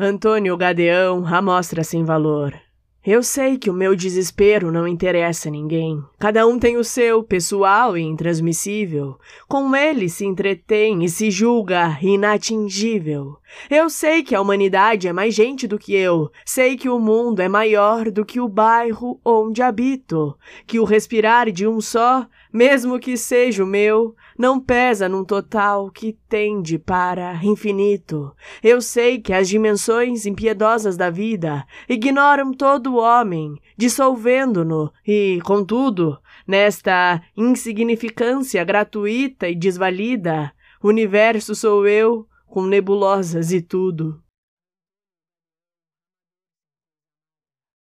Antônio Gadeão, amostra sem valor. Eu sei que o meu desespero não interessa a ninguém. Cada um tem o seu, pessoal e intransmissível. Com ele se entretém e se julga inatingível. Eu sei que a humanidade é mais gente do que eu. Sei que o mundo é maior do que o bairro onde habito. Que o respirar de um só, mesmo que seja o meu, não pesa num total que tende para infinito. Eu sei que as dimensões impiedosas da vida ignoram todo o homem, dissolvendo-no, e, contudo, nesta insignificância gratuita e desvalida, universo sou eu, com nebulosas e tudo.